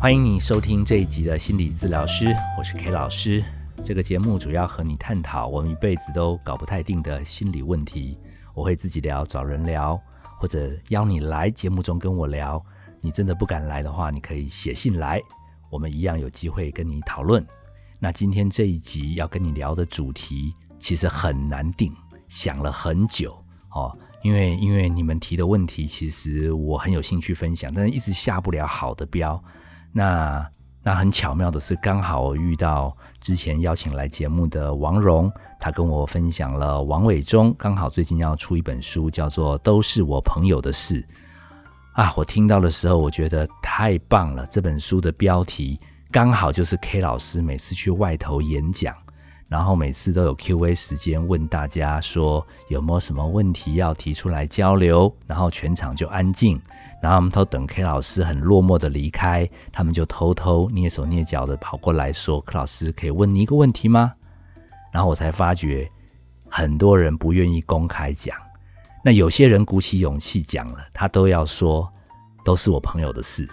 欢迎你收听这一集的心理治疗师，我是 K 老师。这个节目主要和你探讨我们一辈子都搞不太定的心理问题。我会自己聊，找人聊，或者邀你来节目中跟我聊。你真的不敢来的话，你可以写信来，我们一样有机会跟你讨论。那今天这一集要跟你聊的主题其实很难定，想了很久哦，因为因为你们提的问题，其实我很有兴趣分享，但是一直下不了好的标。那那很巧妙的是，刚好遇到之前邀请来节目的王蓉，他跟我分享了王伟忠刚好最近要出一本书，叫做《都是我朋友的事》啊。我听到的时候，我觉得太棒了。这本书的标题刚好就是 K 老师每次去外头演讲，然后每次都有 Q&A 时间问大家说有没有什么问题要提出来交流，然后全场就安静。然后我们都等 K 老师很落寞的离开，他们就偷偷蹑手蹑脚的跑过来说：“K 老师可以问你一个问题吗？”然后我才发觉，很多人不愿意公开讲，那有些人鼓起勇气讲了，他都要说都是我朋友的事。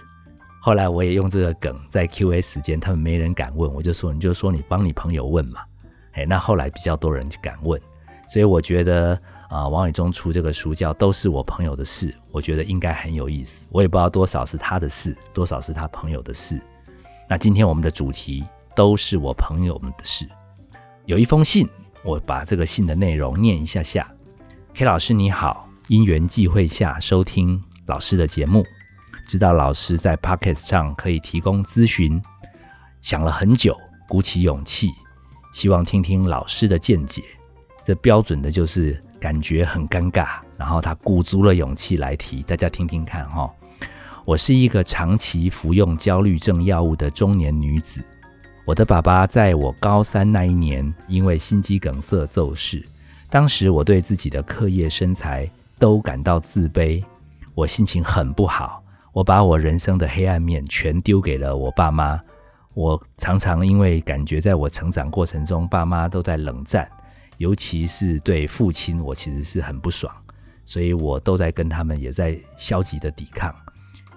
后来我也用这个梗，在 Q&A 时间，他们没人敢问，我就说：“你就说你帮你朋友问嘛。”哎，那后来比较多人敢问，所以我觉得。啊，王伟忠出这个书叫《都是我朋友的事》，我觉得应该很有意思。我也不知道多少是他的事，多少是他朋友的事。那今天我们的主题都是我朋友们的事。有一封信，我把这个信的内容念一下下。K 老师你好，因缘际会下收听老师的节目，知道老师在 Pocket 上可以提供咨询，想了很久，鼓起勇气，希望听听老师的见解。这标准的就是。感觉很尴尬，然后他鼓足了勇气来提，大家听听看哈。我是一个长期服用焦虑症药物的中年女子。我的爸爸在我高三那一年因为心肌梗塞骤逝，当时我对自己的课业、身材都感到自卑，我心情很不好。我把我人生的黑暗面全丢给了我爸妈。我常常因为感觉在我成长过程中，爸妈都在冷战。尤其是对父亲，我其实是很不爽，所以我都在跟他们也在消极的抵抗。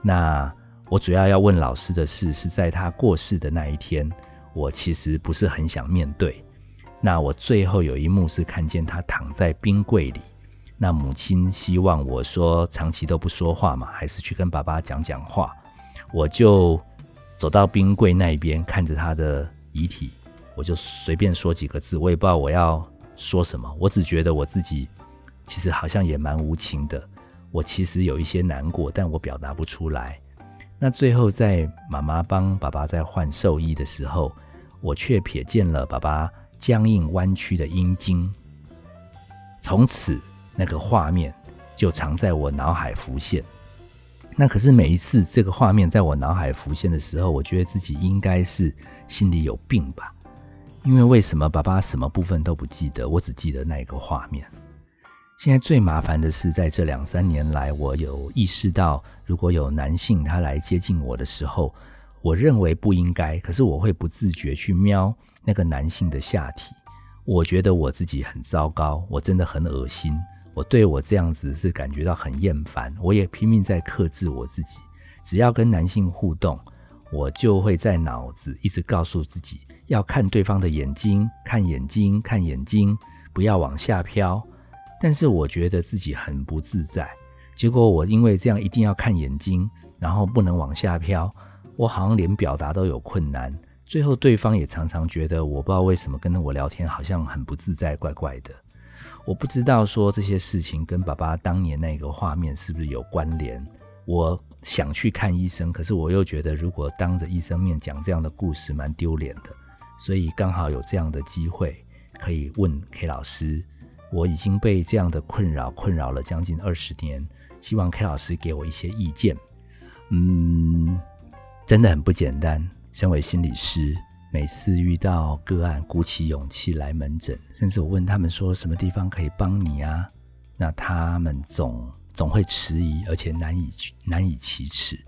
那我主要要问老师的事，是在他过世的那一天，我其实不是很想面对。那我最后有一幕是看见他躺在冰柜里，那母亲希望我说长期都不说话嘛，还是去跟爸爸讲讲话。我就走到冰柜那边，看着他的遗体，我就随便说几个字，我也不知道我要。说什么？我只觉得我自己其实好像也蛮无情的。我其实有一些难过，但我表达不出来。那最后在妈妈帮爸爸在换寿衣的时候，我却瞥见了爸爸僵硬弯曲的阴茎。从此，那个画面就常在我脑海浮现。那可是每一次这个画面在我脑海浮现的时候，我觉得自己应该是心里有病吧。因为为什么爸爸什么部分都不记得，我只记得那一个画面。现在最麻烦的是，在这两三年来，我有意识到，如果有男性他来接近我的时候，我认为不应该，可是我会不自觉去瞄那个男性的下体。我觉得我自己很糟糕，我真的很恶心，我对我这样子是感觉到很厌烦。我也拼命在克制我自己，只要跟男性互动，我就会在脑子一直告诉自己。要看对方的眼睛，看眼睛，看眼睛，不要往下飘。但是我觉得自己很不自在。结果我因为这样一定要看眼睛，然后不能往下飘，我好像连表达都有困难。最后对方也常常觉得我不知道为什么跟着我聊天好像很不自在，怪怪的。我不知道说这些事情跟爸爸当年那个画面是不是有关联。我想去看医生，可是我又觉得如果当着医生面讲这样的故事，蛮丢脸的。所以刚好有这样的机会，可以问 K 老师。我已经被这样的困扰困扰了将近二十年，希望 K 老师给我一些意见。嗯，真的很不简单。身为心理师，每次遇到个案，鼓起勇气来门诊，甚至我问他们说什么地方可以帮你啊，那他们总总会迟疑，而且难以难以启齿。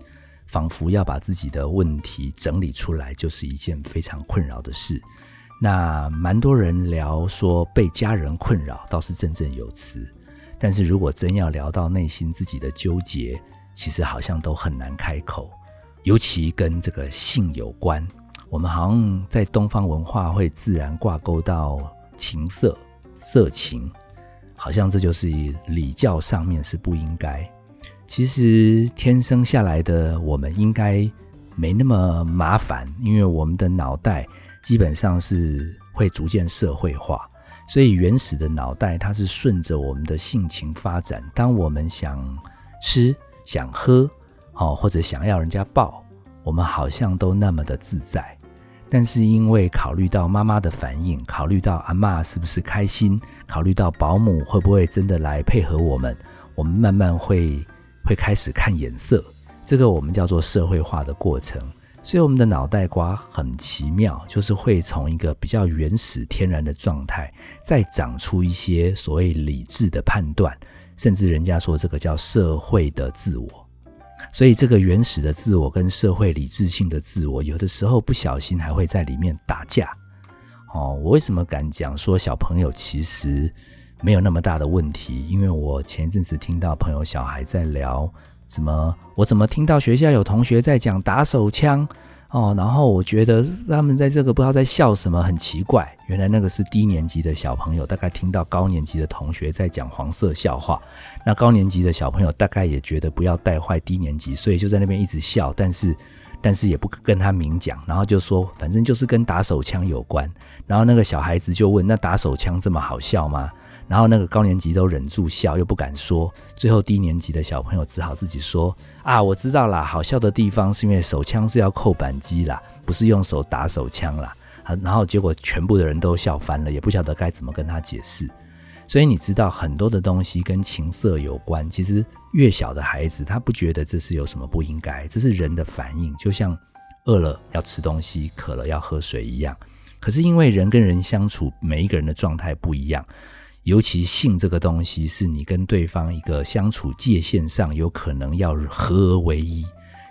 仿佛要把自己的问题整理出来，就是一件非常困扰的事。那蛮多人聊说被家人困扰，倒是振振有词。但是如果真要聊到内心自己的纠结，其实好像都很难开口。尤其跟这个性有关。我们好像在东方文化会自然挂钩到情色、色情，好像这就是礼教上面是不应该。其实天生下来的我们应该没那么麻烦，因为我们的脑袋基本上是会逐渐社会化，所以原始的脑袋它是顺着我们的性情发展。当我们想吃、想喝，哦，或者想要人家抱，我们好像都那么的自在。但是因为考虑到妈妈的反应，考虑到阿妈是不是开心，考虑到保姆会不会真的来配合我们，我们慢慢会会开始看颜色。这个我们叫做社会化的过程。所以我们的脑袋瓜很奇妙，就是会从一个比较原始天然的状态，再长出一些所谓理智的判断，甚至人家说这个叫社会的自我。所以，这个原始的自我跟社会理智性的自我，有的时候不小心还会在里面打架。哦，我为什么敢讲说小朋友其实没有那么大的问题？因为我前阵子听到朋友小孩在聊什么，我怎么听到学校有同学在讲打手枪？哦，然后我觉得他们在这个不知道在笑什么，很奇怪。原来那个是低年级的小朋友，大概听到高年级的同学在讲黄色笑话。那高年级的小朋友大概也觉得不要带坏低年级，所以就在那边一直笑，但是但是也不跟他明讲，然后就说反正就是跟打手枪有关。然后那个小孩子就问：那打手枪这么好笑吗？然后那个高年级都忍住笑，又不敢说。最后低年级的小朋友只好自己说：“啊，我知道啦，好笑的地方是因为手枪是要扣扳机啦，不是用手打手枪啦。”，然后结果全部的人都笑翻了，也不晓得该怎么跟他解释。所以你知道很多的东西跟情色有关。其实越小的孩子，他不觉得这是有什么不应该，这是人的反应，就像饿了要吃东西，渴了要喝水一样。可是因为人跟人相处，每一个人的状态不一样。尤其性这个东西，是你跟对方一个相处界限上有可能要合而为一。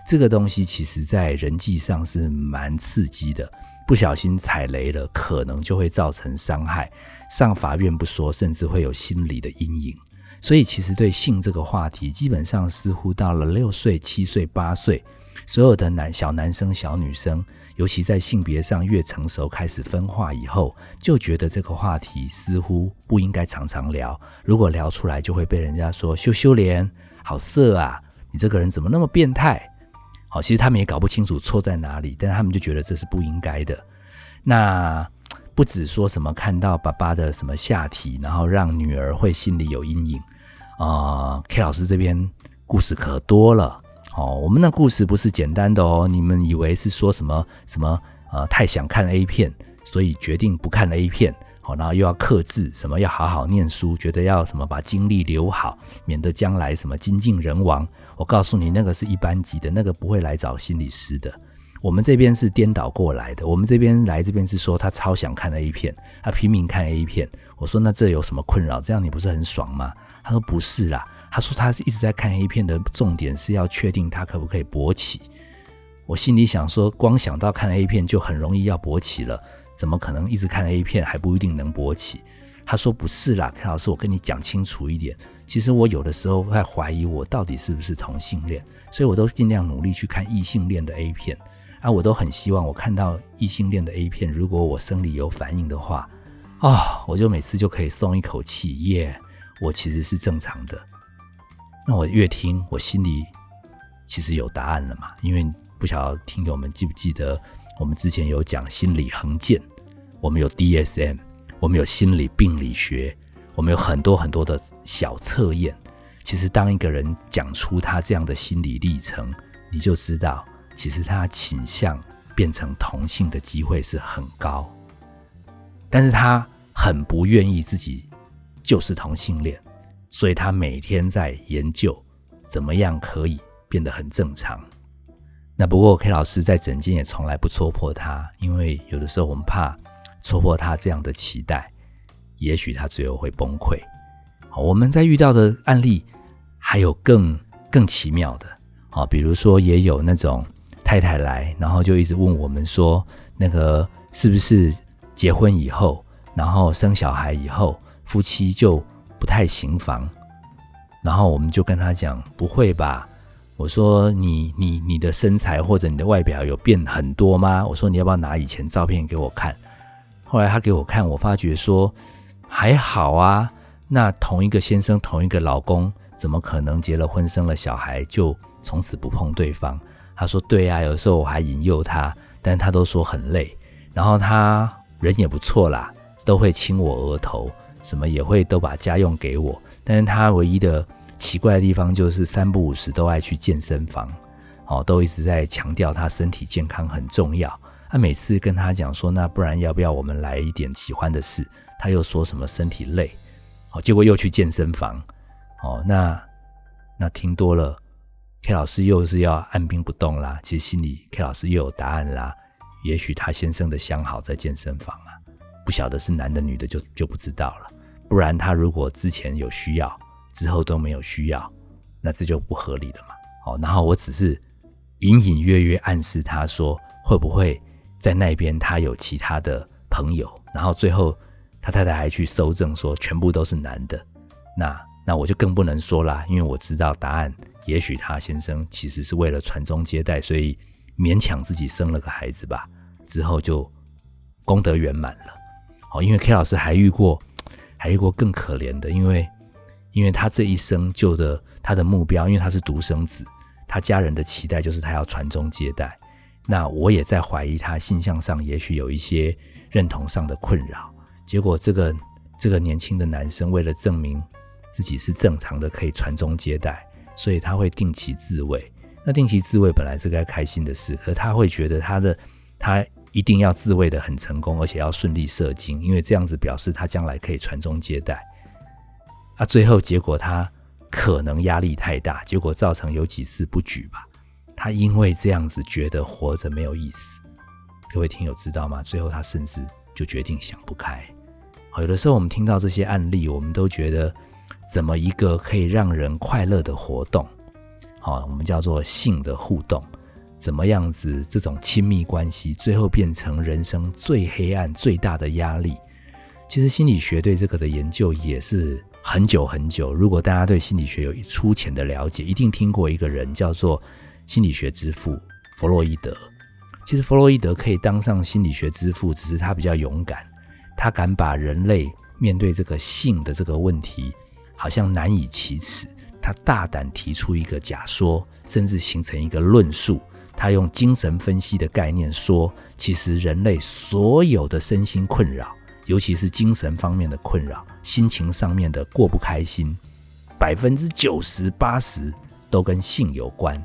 这个东西其实在人际上是蛮刺激的，不小心踩雷了，可能就会造成伤害。上法院不说，甚至会有心理的阴影。所以，其实对性这个话题，基本上似乎到了六岁、七岁、八岁，所有的男小男生、小女生。尤其在性别上越成熟，开始分化以后，就觉得这个话题似乎不应该常常聊。如果聊出来，就会被人家说羞羞脸，好色啊！你这个人怎么那么变态？好，其实他们也搞不清楚错在哪里，但他们就觉得这是不应该的。那不止说什么看到爸爸的什么下体，然后让女儿会心里有阴影啊。K 老师这边故事可多了。哦，我们的故事不是简单的哦。你们以为是说什么什么呃，太想看 A 片，所以决定不看 A 片。好，然后又要克制，什么要好好念书，觉得要什么把精力留好，免得将来什么精尽人亡。我告诉你，那个是一般级的，那个不会来找心理师的。我们这边是颠倒过来的，我们这边来这边是说他超想看 A 片，他拼命看 A 片。我说那这有什么困扰？这样你不是很爽吗？他说不是啦。他说他是一直在看 A 片的重点是要确定他可不可以勃起。我心里想说，光想到看 A 片就很容易要勃起了，怎么可能一直看 A 片还不一定能勃起？他说不是啦，田老师，我跟你讲清楚一点，其实我有的时候在怀疑我到底是不是同性恋，所以我都尽量努力去看异性恋的 A 片啊，我都很希望我看到异性恋的 A 片，如果我生理有反应的话，啊，我就每次就可以松一口气，耶，我其实是正常的。那我越听，我心里其实有答案了嘛？因为不晓得听友们记不记得，我们之前有讲心理横件，我们有 DSM，我们有心理病理学，我们有很多很多的小测验。其实当一个人讲出他这样的心理历程，你就知道，其实他倾向变成同性的机会是很高，但是他很不愿意自己就是同性恋。所以他每天在研究怎么样可以变得很正常。那不过 K 老师在诊间也从来不戳破他，因为有的时候我们怕戳破他这样的期待，也许他最后会崩溃。好，我们在遇到的案例还有更更奇妙的啊，比如说也有那种太太来，然后就一直问我们说，那个是不是结婚以后，然后生小孩以后，夫妻就不太行房，然后我们就跟他讲：“不会吧？我说你你你的身材或者你的外表有变很多吗？我说你要不要拿以前照片给我看？后来他给我看，我发觉说还好啊。那同一个先生，同一个老公，怎么可能结了婚生了小孩就从此不碰对方？他说对啊，有时候我还引诱他，但他都说很累。然后他人也不错啦，都会亲我额头，什么也会都把家用给我。但是他唯一的奇怪的地方就是三不五时都爱去健身房，哦，都一直在强调他身体健康很重要。他每次跟他讲说，那不然要不要我们来一点喜欢的事？他又说什么身体累，哦，结果又去健身房，哦，那那听多了，K 老师又是要按兵不动啦。其实心里 K 老师又有答案啦。也许他先生的相好在健身房啊，不晓得是男的女的就就不知道了。不然他如果之前有需要，之后都没有需要，那这就不合理了嘛。哦，然后我只是隐隐约约暗示他说，会不会？在那边，他有其他的朋友，然后最后他太太还去搜证说全部都是男的，那那我就更不能说啦，因为我知道答案。也许他先生其实是为了传宗接代，所以勉强自己生了个孩子吧，之后就功德圆满了。哦，因为 K 老师还遇过，还遇过更可怜的，因为因为他这一生就的他的目标，因为他是独生子，他家人的期待就是他要传宗接代。那我也在怀疑他性向上也许有一些认同上的困扰，结果这个这个年轻的男生为了证明自己是正常的，可以传宗接代，所以他会定期自慰。那定期自慰本来是该开心的事，可他会觉得他的他一定要自慰的很成功，而且要顺利射精，因为这样子表示他将来可以传宗接代。啊，最后结果他可能压力太大，结果造成有几次不举吧。他因为这样子觉得活着没有意思，各位听友知道吗？最后他甚至就决定想不开。好，有的时候我们听到这些案例，我们都觉得，怎么一个可以让人快乐的活动，好，我们叫做性的互动，怎么样子这种亲密关系，最后变成人生最黑暗、最大的压力？其实心理学对这个的研究也是很久很久。如果大家对心理学有粗浅的了解，一定听过一个人叫做。心理学之父弗洛伊德，其实弗洛伊德可以当上心理学之父，只是他比较勇敢，他敢把人类面对这个性的这个问题，好像难以启齿。他大胆提出一个假说，甚至形成一个论述。他用精神分析的概念说，其实人类所有的身心困扰，尤其是精神方面的困扰，心情上面的过不开心，百分之九十八十都跟性有关。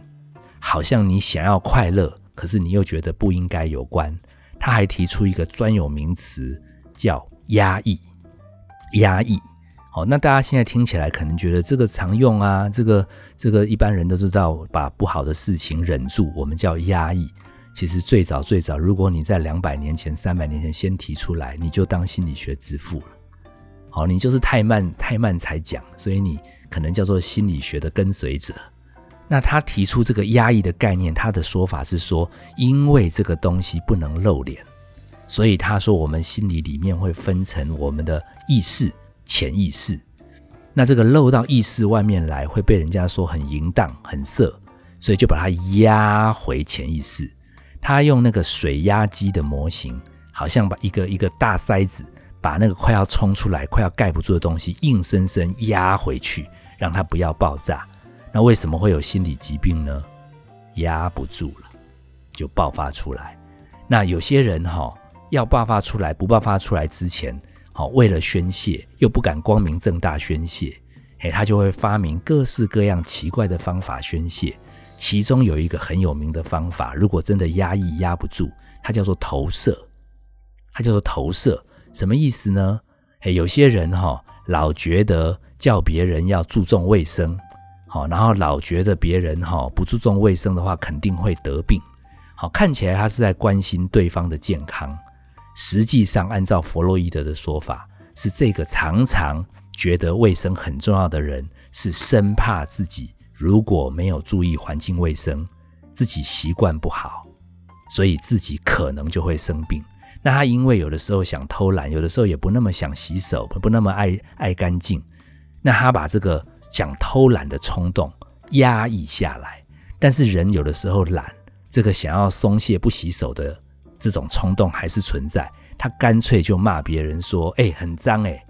好像你想要快乐，可是你又觉得不应该有关。他还提出一个专有名词，叫压抑。压抑，哦，那大家现在听起来可能觉得这个常用啊，这个这个一般人都知道，把不好的事情忍住，我们叫压抑。其实最早最早，如果你在两百年前、三百年前先提出来，你就当心理学之父了。好，你就是太慢太慢才讲，所以你可能叫做心理学的跟随者。那他提出这个压抑的概念，他的说法是说，因为这个东西不能露脸，所以他说我们心里里面会分成我们的意识、潜意识。那这个漏到意识外面来，会被人家说很淫荡、很色，所以就把它压回潜意识。他用那个水压机的模型，好像把一个一个大塞子，把那个快要冲出来、快要盖不住的东西，硬生生压回去，让它不要爆炸。那为什么会有心理疾病呢？压不住了，就爆发出来。那有些人哈，要爆发出来，不爆发出来之前，好为了宣泄，又不敢光明正大宣泄，哎，他就会发明各式各样奇怪的方法宣泄。其中有一个很有名的方法，如果真的压抑压不住，它叫做投射。它叫做投射，什么意思呢？哎，有些人哈，老觉得叫别人要注重卫生。好，然后老觉得别人哈不注重卫生的话，肯定会得病。好，看起来他是在关心对方的健康，实际上按照弗洛伊德的说法，是这个常常觉得卫生很重要的人，是生怕自己如果没有注意环境卫生，自己习惯不好，所以自己可能就会生病。那他因为有的时候想偷懒，有的时候也不那么想洗手，不那么爱爱干净，那他把这个。想偷懒的冲动压抑下来，但是人有的时候懒，这个想要松懈不洗手的这种冲动还是存在。他干脆就骂别人说：“哎，很脏哎，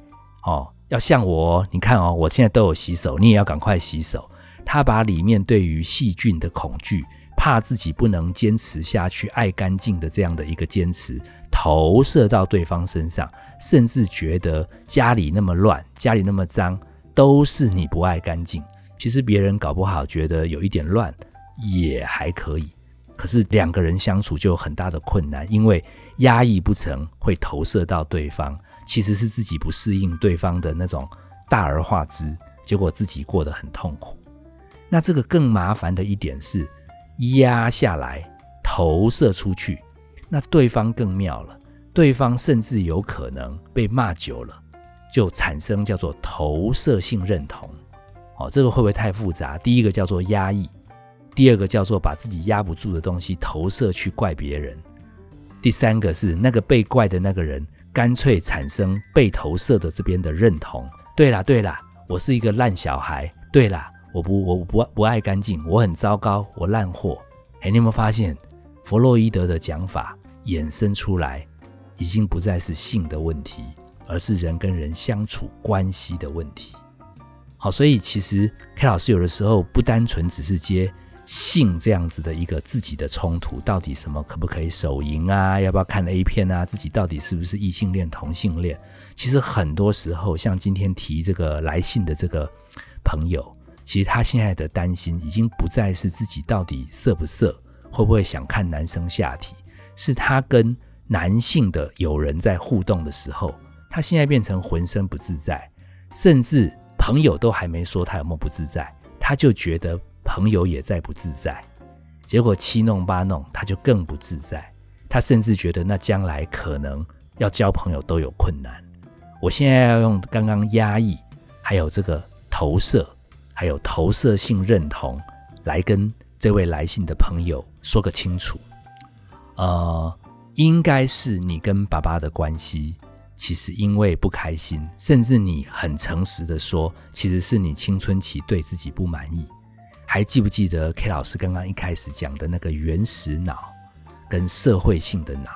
哦，要像我，你看哦，我现在都有洗手，你也要赶快洗手。”他把里面对于细菌的恐惧，怕自己不能坚持下去、爱干净的这样的一个坚持，投射到对方身上，甚至觉得家里那么乱、家里那么脏，都是你不爱干净。其实别人搞不好觉得有一点乱也还可以，可是两个人相处就有很大的困难，因为压抑不成会投射到对方，其实是自己不适应对方的那种大而化之，结果自己过得很痛苦。那这个更麻烦的一点是，压下来投射出去，那对方更妙了，对方甚至有可能被骂久了，就产生叫做投射性认同。哦，这个会不会太复杂？第一个叫做压抑，第二个叫做把自己压不住的东西投射去怪别人，第三个是那个被怪的那个人干脆产生被投射的这边的认同。对啦，对啦，我是一个烂小孩。对啦。我不，我不不爱干净，我很糟糕，我烂货。哎，你有没有发现，弗洛伊德的讲法衍生出来，已经不再是性的问题，而是人跟人相处关系的问题。好，所以其实 K 老师有的时候不单纯只是接性这样子的一个自己的冲突，到底什么可不可以手淫啊？要不要看 A 片啊？自己到底是不是异性恋、同性恋？其实很多时候，像今天提这个来信的这个朋友。其实他现在的担心已经不再是自己到底色不色，会不会想看男生下体，是他跟男性的友人在互动的时候，他现在变成浑身不自在，甚至朋友都还没说他有没有不自在，他就觉得朋友也在不自在，结果七弄八弄，他就更不自在，他甚至觉得那将来可能要交朋友都有困难。我现在要用刚刚压抑，还有这个投射。还有投射性认同，来跟这位来信的朋友说个清楚。呃，应该是你跟爸爸的关系，其实因为不开心，甚至你很诚实的说，其实是你青春期对自己不满意。还记不记得 K 老师刚刚一开始讲的那个原始脑跟社会性的脑？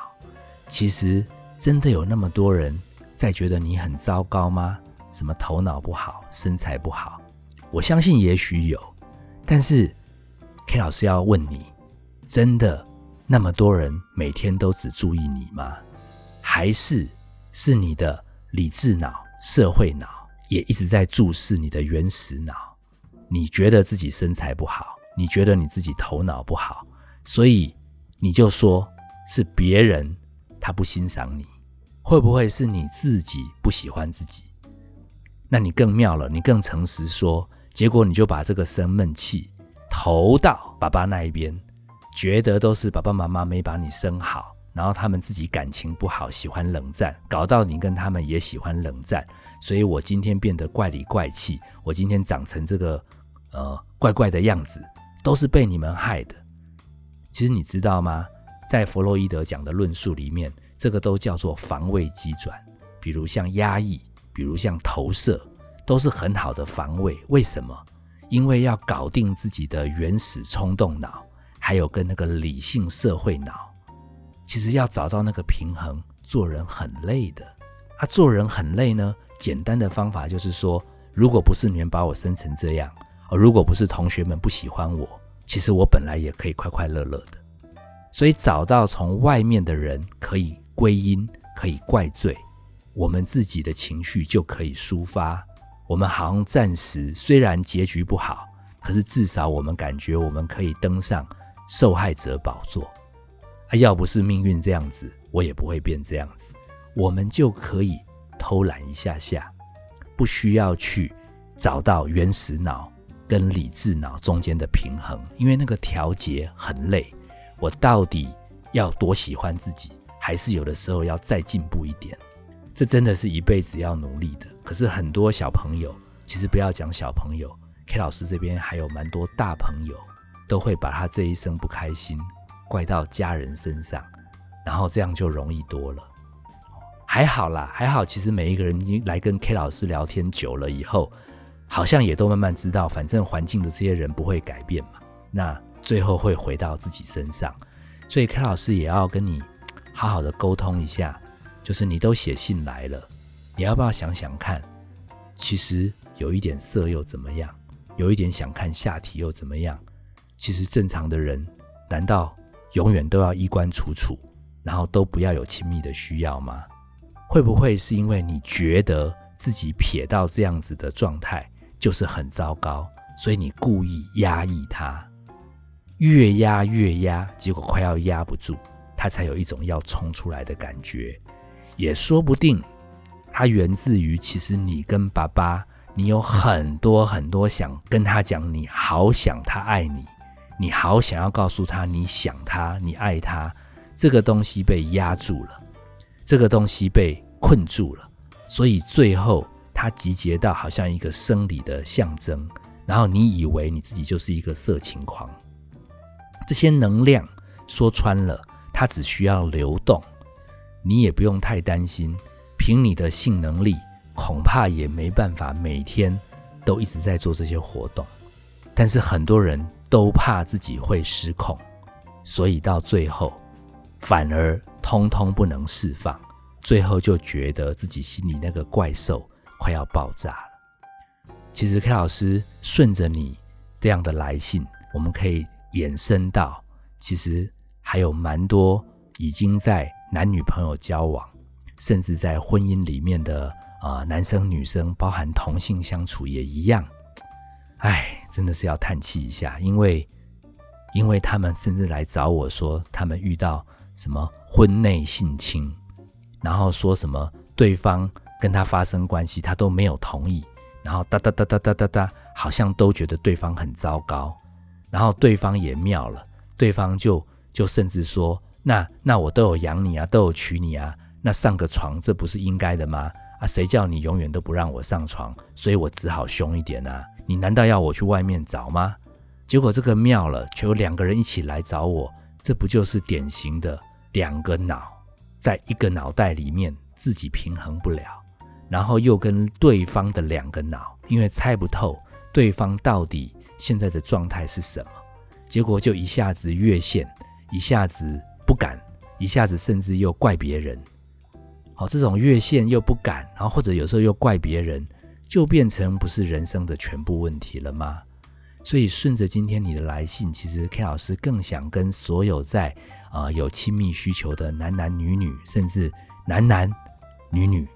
其实真的有那么多人在觉得你很糟糕吗？什么头脑不好，身材不好？我相信也许有，但是 K 老师要问你：真的那么多人每天都只注意你吗？还是是你的理智脑、社会脑也一直在注视你的原始脑？你觉得自己身材不好，你觉得你自己头脑不好，所以你就说是别人他不欣赏你，会不会是你自己不喜欢自己？那你更妙了，你更诚实说。结果你就把这个生闷气投到爸爸那一边，觉得都是爸爸妈妈没把你生好，然后他们自己感情不好，喜欢冷战，搞到你跟他们也喜欢冷战，所以我今天变得怪里怪气，我今天长成这个呃怪怪的样子，都是被你们害的。其实你知道吗？在弗洛伊德讲的论述里面，这个都叫做防卫机转，比如像压抑，比如像投射。都是很好的防卫，为什么？因为要搞定自己的原始冲动脑，还有跟那个理性社会脑。其实要找到那个平衡，做人很累的。啊，做人很累呢。简单的方法就是说，如果不是你们把我生成这样，如果不是同学们不喜欢我，其实我本来也可以快快乐乐的。所以找到从外面的人可以归因，可以怪罪，我们自己的情绪就可以抒发。我们好像暂时虽然结局不好，可是至少我们感觉我们可以登上受害者宝座。啊，要不是命运这样子，我也不会变这样子。我们就可以偷懒一下下，不需要去找到原始脑跟理智脑中间的平衡，因为那个调节很累。我到底要多喜欢自己，还是有的时候要再进步一点？这真的是一辈子要努力的。可是很多小朋友，其实不要讲小朋友，K 老师这边还有蛮多大朋友，都会把他这一生不开心怪到家人身上，然后这样就容易多了。还好啦，还好，其实每一个人来跟 K 老师聊天久了以后，好像也都慢慢知道，反正环境的这些人不会改变嘛。那最后会回到自己身上。所以 K 老师也要跟你好好的沟通一下，就是你都写信来了，你要不要想想看？其实有一点色又怎么样？有一点想看下体又怎么样？其实正常的人，难道永远都要衣冠楚楚，然后都不要有亲密的需要吗？会不会是因为你觉得自己撇到这样子的状态就是很糟糕，所以你故意压抑它，越压越压，结果快要压不住，它才有一种要冲出来的感觉，也说不定。它源自于，其实你跟爸爸，你有很多很多想跟他讲，你好想他爱你，你好想要告诉他你想他，你爱他，这个东西被压住了，这个东西被困住了，所以最后它集结到好像一个生理的象征，然后你以为你自己就是一个色情狂，这些能量说穿了，它只需要流动，你也不用太担心。凭你的性能力，恐怕也没办法每天都一直在做这些活动。但是很多人都怕自己会失控，所以到最后反而通通不能释放，最后就觉得自己心里那个怪兽快要爆炸了。其实 K 老师顺着你这样的来信，我们可以延伸到，其实还有蛮多已经在男女朋友交往。甚至在婚姻里面的啊，男生女生，包含同性相处也一样，哎，真的是要叹气一下，因为，因为他们甚至来找我说，他们遇到什么婚内性侵，然后说什么对方跟他发生关系，他都没有同意，然后哒哒哒哒哒哒哒，好像都觉得对方很糟糕，然后对方也妙了，对方就就甚至说，那那我都有养你啊，都有娶你啊。那上个床，这不是应该的吗？啊，谁叫你永远都不让我上床，所以我只好凶一点啊！你难道要我去外面找吗？结果这个妙了，却有两个人一起来找我，这不就是典型的两个脑在一个脑袋里面自己平衡不了，然后又跟对方的两个脑，因为猜不透对方到底现在的状态是什么，结果就一下子越线，一下子不敢，一下子甚至又怪别人。哦，这种越线又不敢，然后或者有时候又怪别人，就变成不是人生的全部问题了吗？所以顺着今天你的来信，其实 K 老师更想跟所有在啊有亲密需求的男男女女，甚至男男女女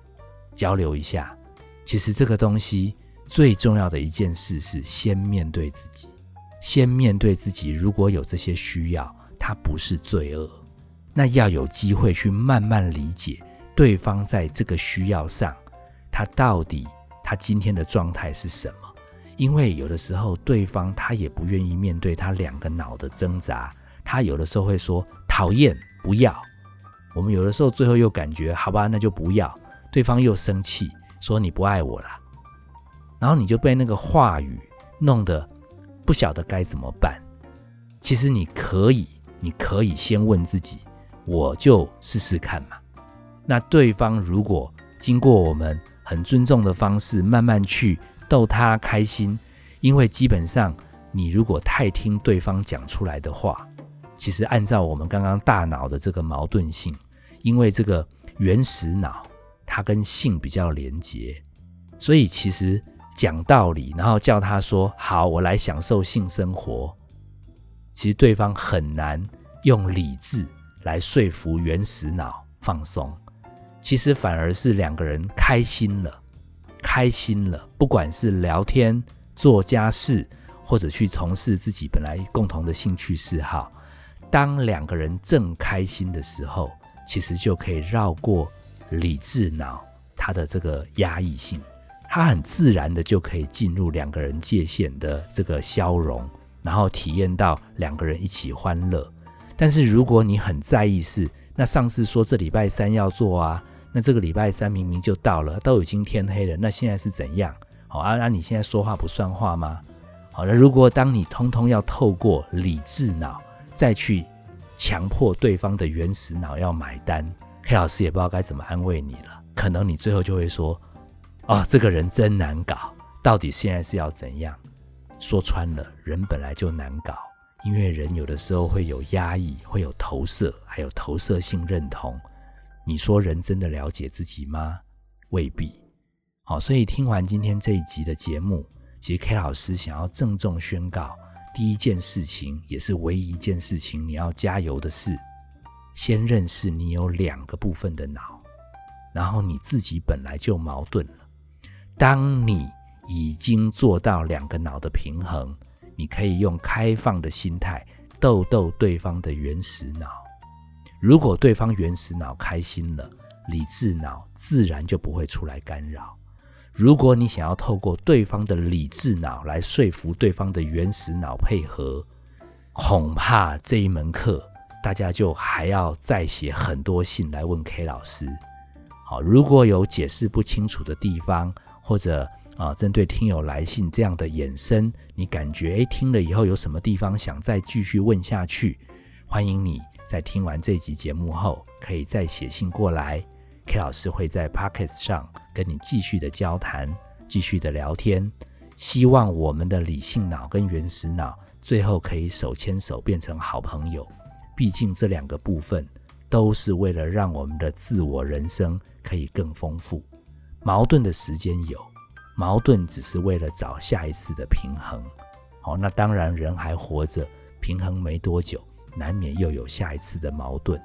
交流一下。其实这个东西最重要的一件事是先面对自己，先面对自己。如果有这些需要，它不是罪恶，那要有机会去慢慢理解。对方在这个需要上，他到底他今天的状态是什么？因为有的时候对方他也不愿意面对他两个脑的挣扎，他有的时候会说讨厌不要。我们有的时候最后又感觉好吧，那就不要。对方又生气说你不爱我了，然后你就被那个话语弄得不晓得该怎么办。其实你可以，你可以先问自己，我就试试看嘛。那对方如果经过我们很尊重的方式，慢慢去逗他开心，因为基本上你如果太听对方讲出来的话，其实按照我们刚刚大脑的这个矛盾性，因为这个原始脑他跟性比较连结，所以其实讲道理，然后叫他说好，我来享受性生活，其实对方很难用理智来说服原始脑放松。其实反而是两个人开心了，开心了。不管是聊天、做家事，或者去从事自己本来共同的兴趣嗜好，当两个人正开心的时候，其实就可以绕过理智脑它的这个压抑性，它很自然的就可以进入两个人界限的这个消融，然后体验到两个人一起欢乐。但是如果你很在意是，那上次说这礼拜三要做啊。那这个礼拜三明明就到了，都已经天黑了，那现在是怎样？好啊，那你现在说话不算话吗？好了，如果当你通通要透过理智脑再去强迫对方的原始脑要买单，黑老师也不知道该怎么安慰你了。可能你最后就会说：“哦，这个人真难搞，到底现在是要怎样？”说穿了，人本来就难搞，因为人有的时候会有压抑，会有投射，还有投射性认同。你说人真的了解自己吗？未必。好，所以听完今天这一集的节目，其实 K 老师想要郑重宣告，第一件事情，也是唯一一件事情，你要加油的事，先认识你有两个部分的脑，然后你自己本来就矛盾了。当你已经做到两个脑的平衡，你可以用开放的心态逗逗对方的原始脑。如果对方原始脑开心了，理智脑自然就不会出来干扰。如果你想要透过对方的理智脑来说服对方的原始脑配合，恐怕这一门课大家就还要再写很多信来问 K 老师。好，如果有解释不清楚的地方，或者啊针对听友来信这样的衍生，你感觉诶听了以后有什么地方想再继续问下去，欢迎你在听完这集节目后可以再写信过来。K 老师会在 Pockets 上跟你继续的交谈，继续的聊天。希望我们的理性脑跟原始脑最后可以手牵手变成好朋友。毕竟这两个部分都是为了让我们的自我人生可以更丰富。矛盾的时间有，矛盾只是为了找下一次的平衡。好，那当然人还活着，平衡没多久，难免又有下一次的矛盾，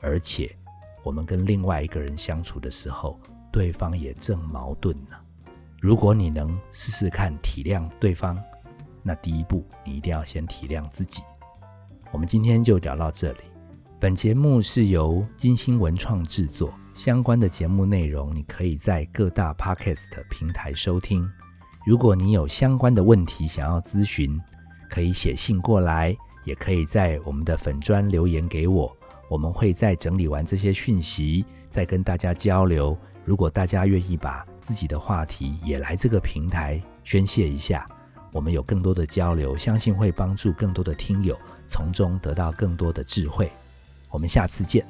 而且。我们跟另外一个人相处的时候，对方也正矛盾呢。如果你能试试看体谅对方，那第一步你一定要先体谅自己。我们今天就聊到这里。本节目是由金星文创制作，相关的节目内容你可以在各大 Podcast 平台收听。如果你有相关的问题想要咨询，可以写信过来，也可以在我们的粉砖留言给我。我们会在整理完这些讯息，再跟大家交流。如果大家愿意把自己的话题也来这个平台宣泄一下，我们有更多的交流，相信会帮助更多的听友从中得到更多的智慧。我们下次见。